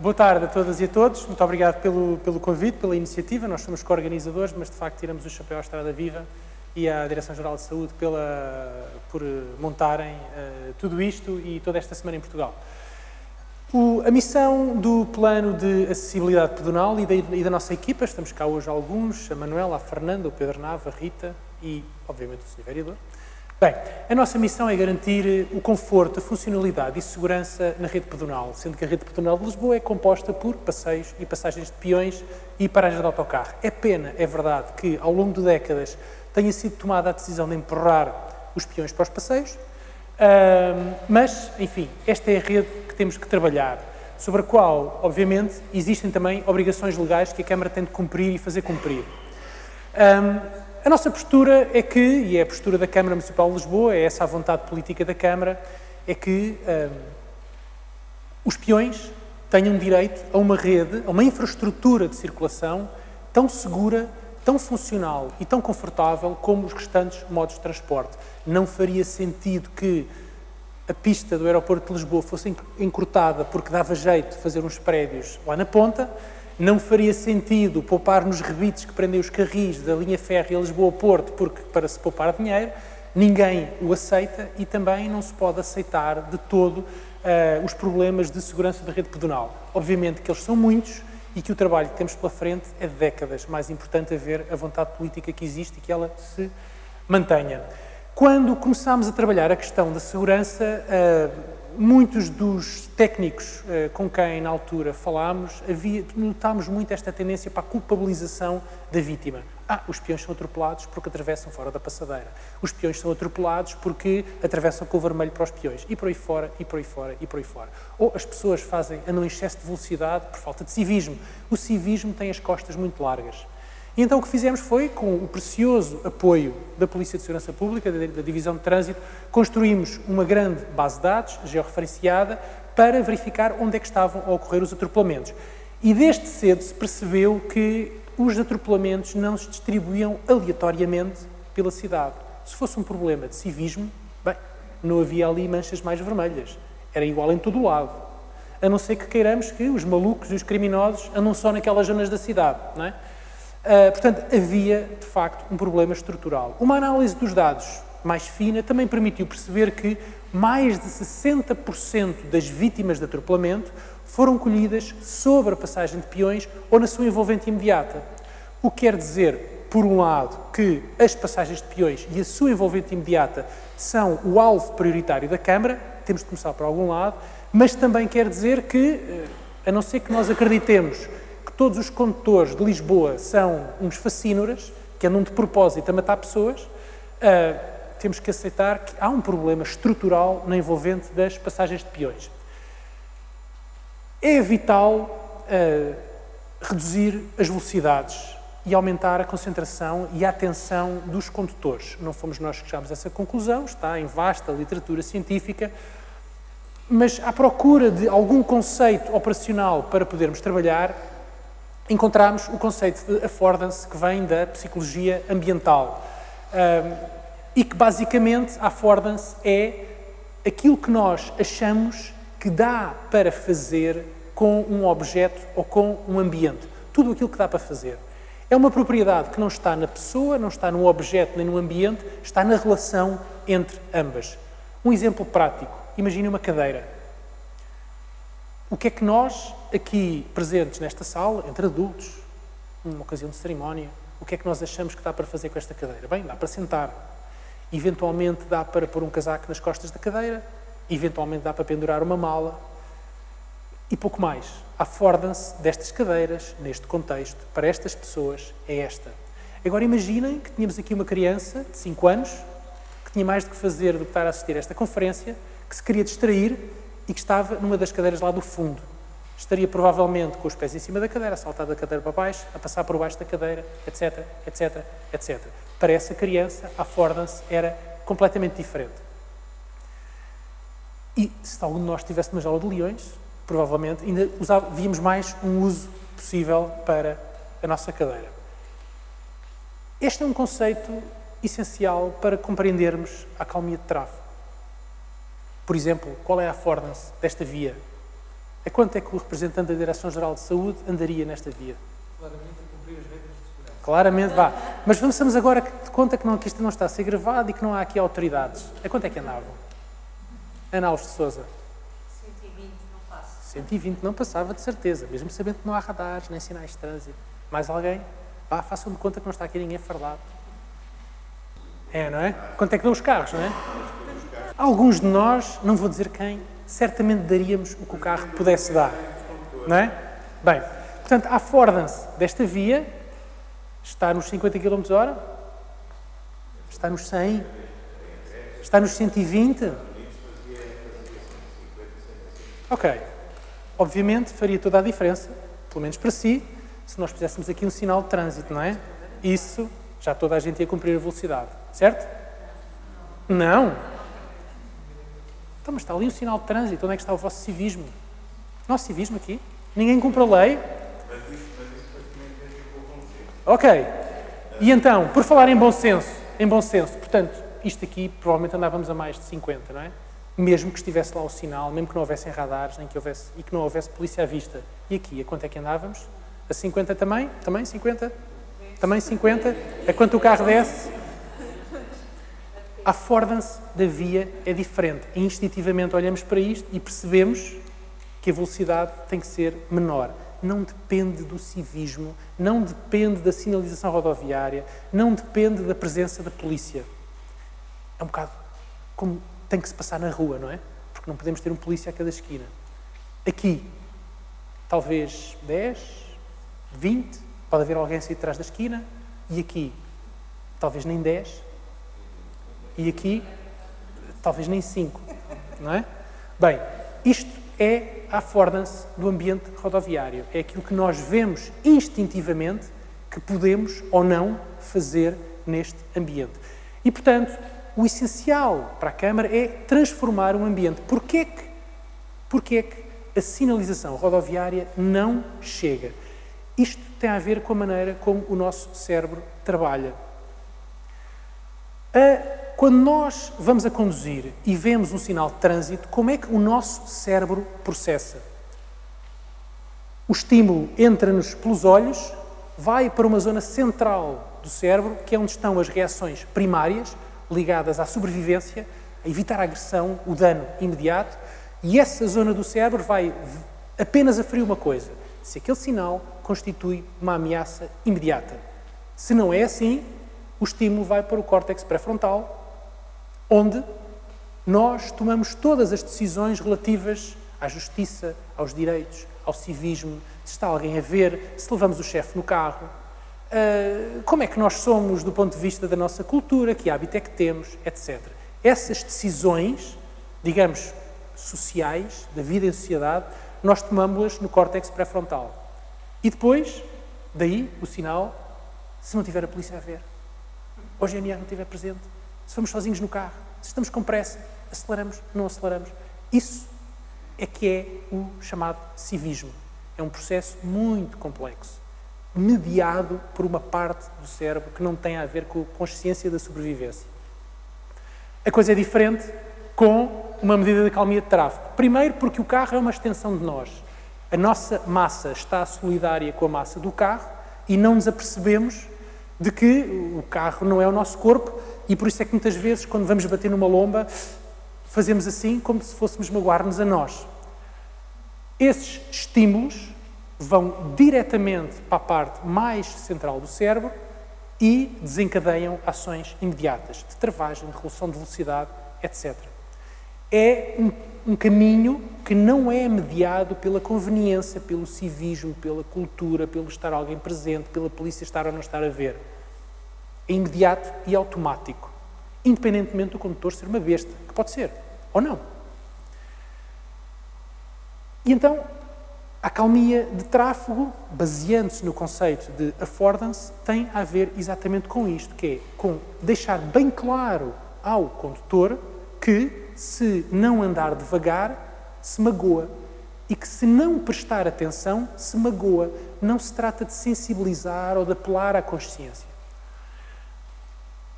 boa tarde a todas e a todos. Muito obrigado pelo, pelo convite, pela iniciativa. Nós somos co-organizadores, mas de facto tiramos o chapéu à Estrada Viva e à Direção-Geral de Saúde pela, por montarem uh, tudo isto e toda esta semana em Portugal. O, a missão do plano de acessibilidade pedonal e da, e da, nossa equipa, estamos cá hoje alguns, a Manuela, a Fernanda, o Pedro Nava, a Rita e, obviamente, o Sr. Vereador. Bem, a nossa missão é garantir o conforto, a funcionalidade e segurança na rede pedonal, sendo que a rede pedonal de Lisboa é composta por passeios e passagens de peões e paragens de autocarro. É pena, é verdade, que ao longo de décadas tenha sido tomada a decisão de empurrar os peões para os passeios, mas, enfim, esta é a rede que temos que trabalhar, sobre a qual, obviamente, existem também obrigações legais que a Câmara tem de cumprir e fazer cumprir. A nossa postura é que, e é a postura da Câmara Municipal de Lisboa, é essa a vontade política da Câmara, é que um, os peões tenham direito a uma rede, a uma infraestrutura de circulação tão segura, tão funcional e tão confortável como os restantes modos de transporte. Não faria sentido que a pista do aeroporto de Lisboa fosse encurtada porque dava jeito de fazer uns prédios lá na ponta, não faria sentido poupar nos rebites que prendem os carris da linha férrea Lisboa-Porto, porque para se poupar dinheiro, ninguém o aceita e também não se pode aceitar de todo uh, os problemas de segurança da rede pedonal. Obviamente que eles são muitos e que o trabalho que temos pela frente é de décadas. Mais importante é ver a vontade política que existe e que ela se mantenha. Quando começámos a trabalhar a questão da segurança, uh, muitos dos técnicos uh, com quem na altura falámos, havia, notámos muito esta tendência para a culpabilização da vítima. Ah, os peões são atropelados porque atravessam fora da passadeira. Os peões são atropelados porque atravessam com o vermelho para os peões. E por aí fora, e por aí fora, e por aí fora. Ou as pessoas fazem, andam em excesso de velocidade por falta de civismo. O civismo tem as costas muito largas. E então o que fizemos foi, com o precioso apoio da Polícia de Segurança Pública, da Divisão de Trânsito, construímos uma grande base de dados, georreferenciada, para verificar onde é que estavam a ocorrer os atropelamentos. E desde cedo se percebeu que os atropelamentos não se distribuíam aleatoriamente pela cidade. Se fosse um problema de civismo, bem, não havia ali manchas mais vermelhas. Era igual em todo o lado. A não ser que queiramos que os malucos e os criminosos andam só naquelas zonas da cidade, não é? Uh, portanto, havia, de facto, um problema estrutural. Uma análise dos dados mais fina também permitiu perceber que mais de 60% das vítimas de atropelamento foram colhidas sobre a passagem de peões ou na sua envolvente imediata. O que quer dizer, por um lado, que as passagens de peões e a sua envolvente imediata são o alvo prioritário da Câmara, temos de começar por algum lado, mas também quer dizer que, eh, a não ser que nós acreditemos todos os condutores de Lisboa são uns facínoras, que andam de propósito a matar pessoas, uh, temos que aceitar que há um problema estrutural na envolvente das passagens de peões. É vital uh, reduzir as velocidades e aumentar a concentração e a atenção dos condutores. Não fomos nós que chegámos a essa conclusão, está em vasta literatura científica, mas à procura de algum conceito operacional para podermos trabalhar, encontramos o conceito de affordance que vem da psicologia ambiental um, e que basicamente a affordance é aquilo que nós achamos que dá para fazer com um objeto ou com um ambiente. Tudo aquilo que dá para fazer. É uma propriedade que não está na pessoa, não está no objeto nem no ambiente, está na relação entre ambas. Um exemplo prático. Imagine uma cadeira. O que é que nós, aqui presentes nesta sala, entre adultos, numa ocasião de cerimónia, o que é que nós achamos que dá para fazer com esta cadeira? Bem, dá para sentar. Eventualmente dá para pôr um casaco nas costas da cadeira, eventualmente dá para pendurar uma mala e pouco mais. A affordance destas cadeiras, neste contexto, para estas pessoas, é esta. Agora imaginem que tínhamos aqui uma criança de 5 anos que tinha mais do que fazer do que estar a assistir a esta conferência, que se queria distrair e que estava numa das cadeiras lá do fundo. Estaria provavelmente com os pés em cima da cadeira, a saltar da cadeira para baixo, a passar por baixo da cadeira, etc, etc, etc. Para essa criança, a affordance era completamente diferente. E se algum de nós estivesse numa jaula de leões, provavelmente ainda usava, víamos mais um uso possível para a nossa cadeira. Este é um conceito essencial para compreendermos a calmia de tráfego. Por exemplo, qual é a affordance desta via? A quanto é que o representante da Direção-Geral de Saúde andaria nesta via? Claramente a cumprir as regras de segurança. Claramente, vá. Mas vamos agora de conta que, não, que isto não está a ser gravado e que não há aqui autoridades. A quanto é que andavam? Ana Alves de Souza. 120 não passa. 120 não passava, de certeza, mesmo sabendo que não há radares nem sinais de trânsito. Mais alguém? Vá, façam de conta que não está aqui ninguém fardado. É, não é? Quanto é que dão os carros, não é? Alguns de nós, não vou dizer quem, certamente daríamos o que o carro pudesse dar. Não é? Bem, portanto, a affordance desta via está nos 50 km hora? Está nos 100? Está nos 120? Ok. Obviamente faria toda a diferença, pelo menos para si, se nós fizéssemos aqui um sinal de trânsito, não é? Isso, já toda a gente ia cumprir a velocidade, certo? Não. Então, mas está ali um sinal de trânsito, onde é que está o vosso civismo? Nosso civismo aqui? Ninguém cumpre a lei? Ok. E então, por falar em bom senso, em bom senso, portanto, isto aqui provavelmente andávamos a mais de 50, não é? Mesmo que estivesse lá o sinal, mesmo que não houvessem radares nem que houvesse, e que não houvesse polícia à vista. E aqui, a quanto é que andávamos? A 50 também? Também 50? Também 50? A quanto o carro desce? A affordance da via é diferente. Instintivamente olhamos para isto e percebemos que a velocidade tem que ser menor. Não depende do civismo, não depende da sinalização rodoviária, não depende da presença da polícia. É um bocado como tem que se passar na rua, não é? Porque não podemos ter um polícia a cada esquina. Aqui, talvez 10, 20, pode haver alguém a sair de trás da esquina, e aqui, talvez nem 10, e aqui, talvez nem 5, não é? Bem, isto é a affordance do ambiente rodoviário. É aquilo que nós vemos instintivamente que podemos ou não fazer neste ambiente. E, portanto, o essencial para a Câmara é transformar o ambiente. Porquê que, porquê que a sinalização rodoviária não chega? Isto tem a ver com a maneira como o nosso cérebro trabalha. Quando nós vamos a conduzir e vemos um sinal de trânsito, como é que o nosso cérebro processa? O estímulo entra-nos pelos olhos, vai para uma zona central do cérebro, que é onde estão as reações primárias, ligadas à sobrevivência, a evitar a agressão, o dano imediato, e essa zona do cérebro vai apenas aferir uma coisa: se aquele sinal constitui uma ameaça imediata. Se não é assim, o estímulo vai para o córtex pré-frontal, onde nós tomamos todas as decisões relativas à justiça, aos direitos, ao civismo, se está alguém a ver, se levamos o chefe no carro, uh, como é que nós somos do ponto de vista da nossa cultura, que hábito é que temos, etc. Essas decisões, digamos, sociais, da vida em sociedade, nós tomamos-las no córtex pré-frontal. E depois, daí, o sinal, se não tiver a polícia a ver, ou o GNR não estiver presente, se vamos sozinhos no carro, se estamos com pressa, aceleramos, não aceleramos. Isso é que é o chamado civismo. É um processo muito complexo, mediado por uma parte do cérebro que não tem a ver com a consciência da sobrevivência. A coisa é diferente com uma medida de calmia de tráfego. Primeiro, porque o carro é uma extensão de nós. A nossa massa está solidária com a massa do carro e não nos apercebemos de que o carro não é o nosso corpo e por isso é que muitas vezes, quando vamos bater numa lomba, fazemos assim como se fôssemos magoar-nos a nós. Esses estímulos vão diretamente para a parte mais central do cérebro e desencadeiam ações imediatas de travagem, de redução de velocidade, etc. É um, um, caminho que não é mediado pela conveniência, pelo civismo, pela cultura, pelo estar alguém presente, pela polícia estar ou não estar a ver é imediato e automático, independentemente do condutor ser uma besta, que pode ser, ou não. E então, a calmia de tráfego, baseando-se no conceito de affordance, tem a ver exatamente com isto, que é com deixar bem claro ao condutor que, se não andar devagar, se magoa. E que, se não prestar atenção, se magoa. Não se trata de sensibilizar ou de apelar à consciência.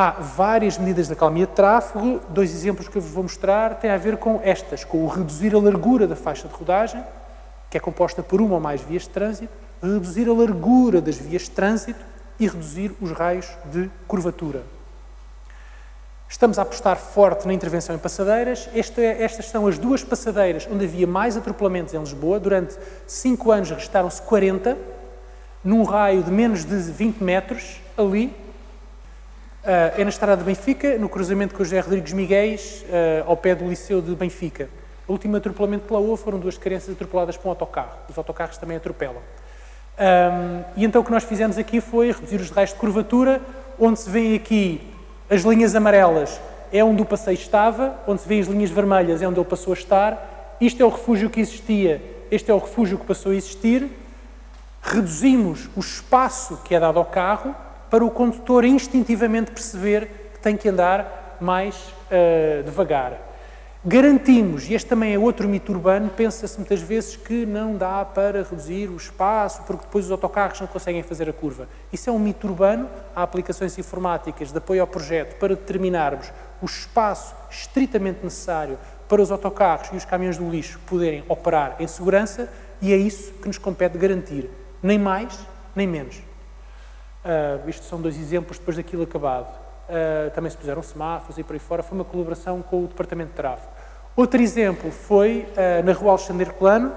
Há várias medidas de calmia de tráfego, dois exemplos que eu vos vou mostrar têm a ver com estas, com o reduzir a largura da faixa de rodagem que é composta por uma ou mais vias de trânsito, reduzir a largura das vias de trânsito e reduzir os raios de curvatura. Estamos a apostar forte na intervenção em passadeiras. Esta, estas são as duas passadeiras onde havia mais atropelamentos em Lisboa. Durante cinco anos registaram-se 40, num raio de menos de 20 metros, ali. Uh, é na estrada de Benfica, no cruzamento com o José Rodrigues Miguéis, uh, ao pé do Liceu de Benfica. O último atropelamento pela UA foram duas crianças atropeladas por um autocarro. Os autocarros também atropelam. E então o que nós fizemos aqui foi reduzir os raios de curvatura, onde se vêem aqui as linhas amarelas é onde o passeio estava, onde se vê as linhas vermelhas é onde ele passou a estar. Isto é o refúgio que existia, este é o refúgio que passou a existir. Reduzimos o espaço que é dado ao carro para o condutor instintivamente perceber que tem que andar mais uh, devagar. Garantimos, e este também é outro mito urbano, pensa-se muitas vezes que não dá para reduzir o espaço porque depois os autocarros não conseguem fazer a curva. Isso é um mito urbano, há aplicações informáticas de apoio ao projeto para determinarmos o espaço estritamente necessário para os autocarros e os caminhões do lixo poderem operar em segurança e é isso que nos compete garantir, nem mais nem menos. Uh, isto são dois exemplos depois daquilo acabado. Uh, também se puseram semáforos e por aí fora, foi uma colaboração com o Departamento de Tráfego. Outro exemplo foi uh, na Rua Alexandre Plano,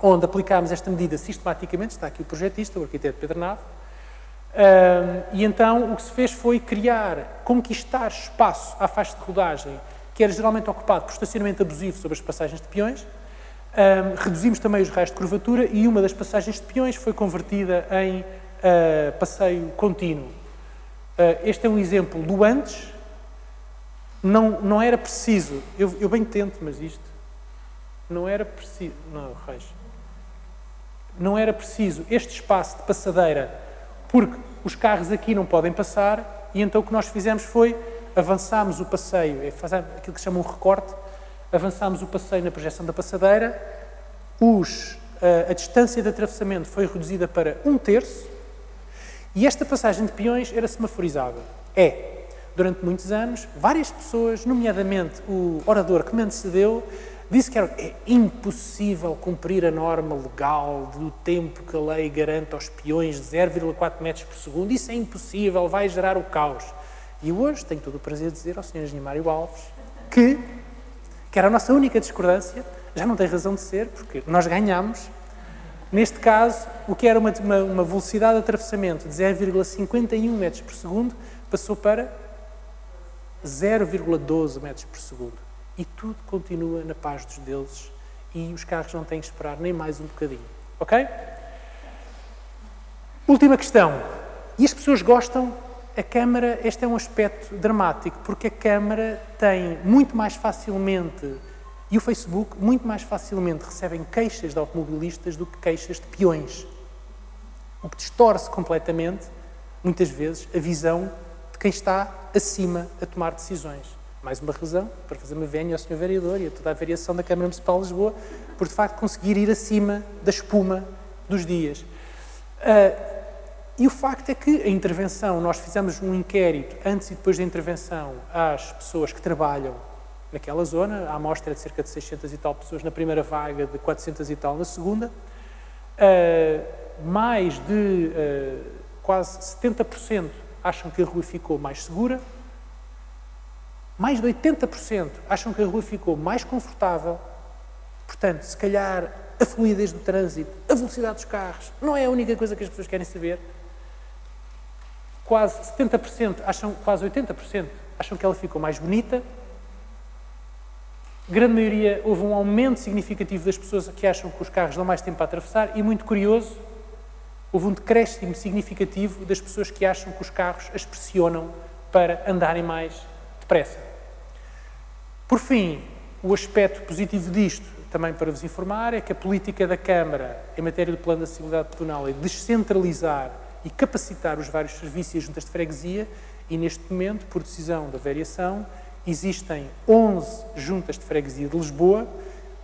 onde aplicámos esta medida sistematicamente, está aqui o projetista, o arquiteto Pedro Nave, e então o que se fez foi criar, conquistar espaço à faixa de rodagem, que era geralmente ocupado por estacionamento abusivo sobre as passagens de peões, um, reduzimos também os raios de curvatura e uma das passagens de peões foi convertida em uh, passeio contínuo. Uh, este é um exemplo do antes. Não, não era preciso, eu, eu bem tento, mas isto não era preciso. Não, reis. Não era preciso este espaço de passadeira, porque os carros aqui não podem passar, e então o que nós fizemos foi avançámos o passeio, é aquilo que se chama um recorte, avançámos o passeio na projeção da passadeira, os, a, eh, a distância de atravessamento foi reduzida para um terço, e esta passagem de peões era semaforizada. É, durante muitos anos, várias pessoas, nomeadamente o orador que me antecedeu, disse que era, é impossível cumprir a norma legal do tempo que a lei garante aos peões de 0,4 metros por segundo. Isso é impossível, vai gerar o caos. E hoje tenho todo o prazer de dizer ao Sr. Engenheiro Mário Alves que, que era a nossa única discordância, já não tem razão de ser, porque nós ganhamos Neste caso, o que era uma, uma, uma velocidade de atravessamento de 0,51 metros por segundo passou para 0,12 metros por segundo. E tudo continua na paz dos deuses e os carros não têm que esperar nem mais um bocadinho. Ok? Última questão. E as pessoas gostam? A Câmara, este é um aspecto dramático, porque a Câmara tem muito mais facilmente e o Facebook muito mais facilmente recebem queixas de automobilistas do que queixas de peões. O que distorce completamente, muitas vezes, a visão de quem está acima a tomar decisões. Mais uma razão para fazer uma vénia ao Sr. Vereador e a toda a variação da Câmara Municipal de Lisboa, por de facto conseguir ir acima da espuma dos dias. Uh, e o facto é que a intervenção, nós fizemos um inquérito antes e depois da intervenção às pessoas que trabalham naquela zona, a amostra é de cerca de 600 e tal pessoas na primeira vaga, de 400 e tal na segunda. Uh, mais de uh, quase 70% acham que a rua ficou mais segura. Mais de 80% acham que a rua ficou mais confortável. Portanto, se calhar a fluidez do trânsito, a velocidade dos carros, não é a única coisa que as pessoas querem saber. Quase 70%, acham, quase 80% acham que ela ficou mais bonita, grande maioria, houve um aumento significativo das pessoas que acham que os carros dão mais tempo a atravessar e, muito curioso, houve um decréscimo significativo das pessoas que acham que os carros as pressionam para andarem mais depressa. Por fim, o aspecto positivo disto, também para vos informar, é que a política da Câmara em matéria de plano de acessibilidade pedonal é descentralizar e capacitar os vários serviços e as juntas de freguesia e, neste momento, por decisão da variação, existem 11 juntas de freguesia de Lisboa,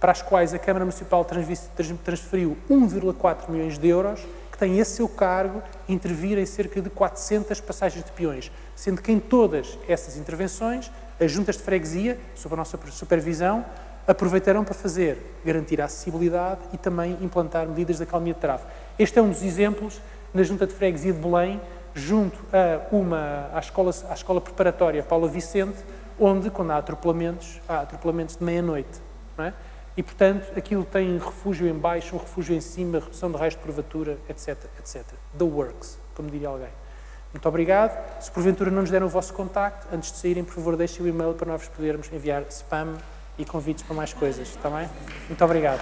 para as quais a Câmara Municipal transferiu 1,4 milhões de euros, que têm a seu cargo intervir em cerca de 400 passagens de peões, sendo que em todas essas intervenções, as juntas de freguesia, sob a nossa supervisão, aproveitarão para fazer, garantir a acessibilidade e também implantar medidas de acalmia de tráfego. Este é um dos exemplos na Junta de Freguesia de Belém, junto a uma, à, escola, à escola preparatória Paula Vicente, onde, quando há atropelamentos, há atropelamentos de meia-noite. É? E, portanto, aquilo tem refúgio em baixo, um refúgio em cima, redução de raios de curvatura, etc, etc. The works, como diria alguém. Muito obrigado. Se porventura não nos deram o vosso contacto, antes de saírem, por favor, deixem o e-mail para nós podermos enviar spam e convites para mais coisas, está bem? Muito obrigado.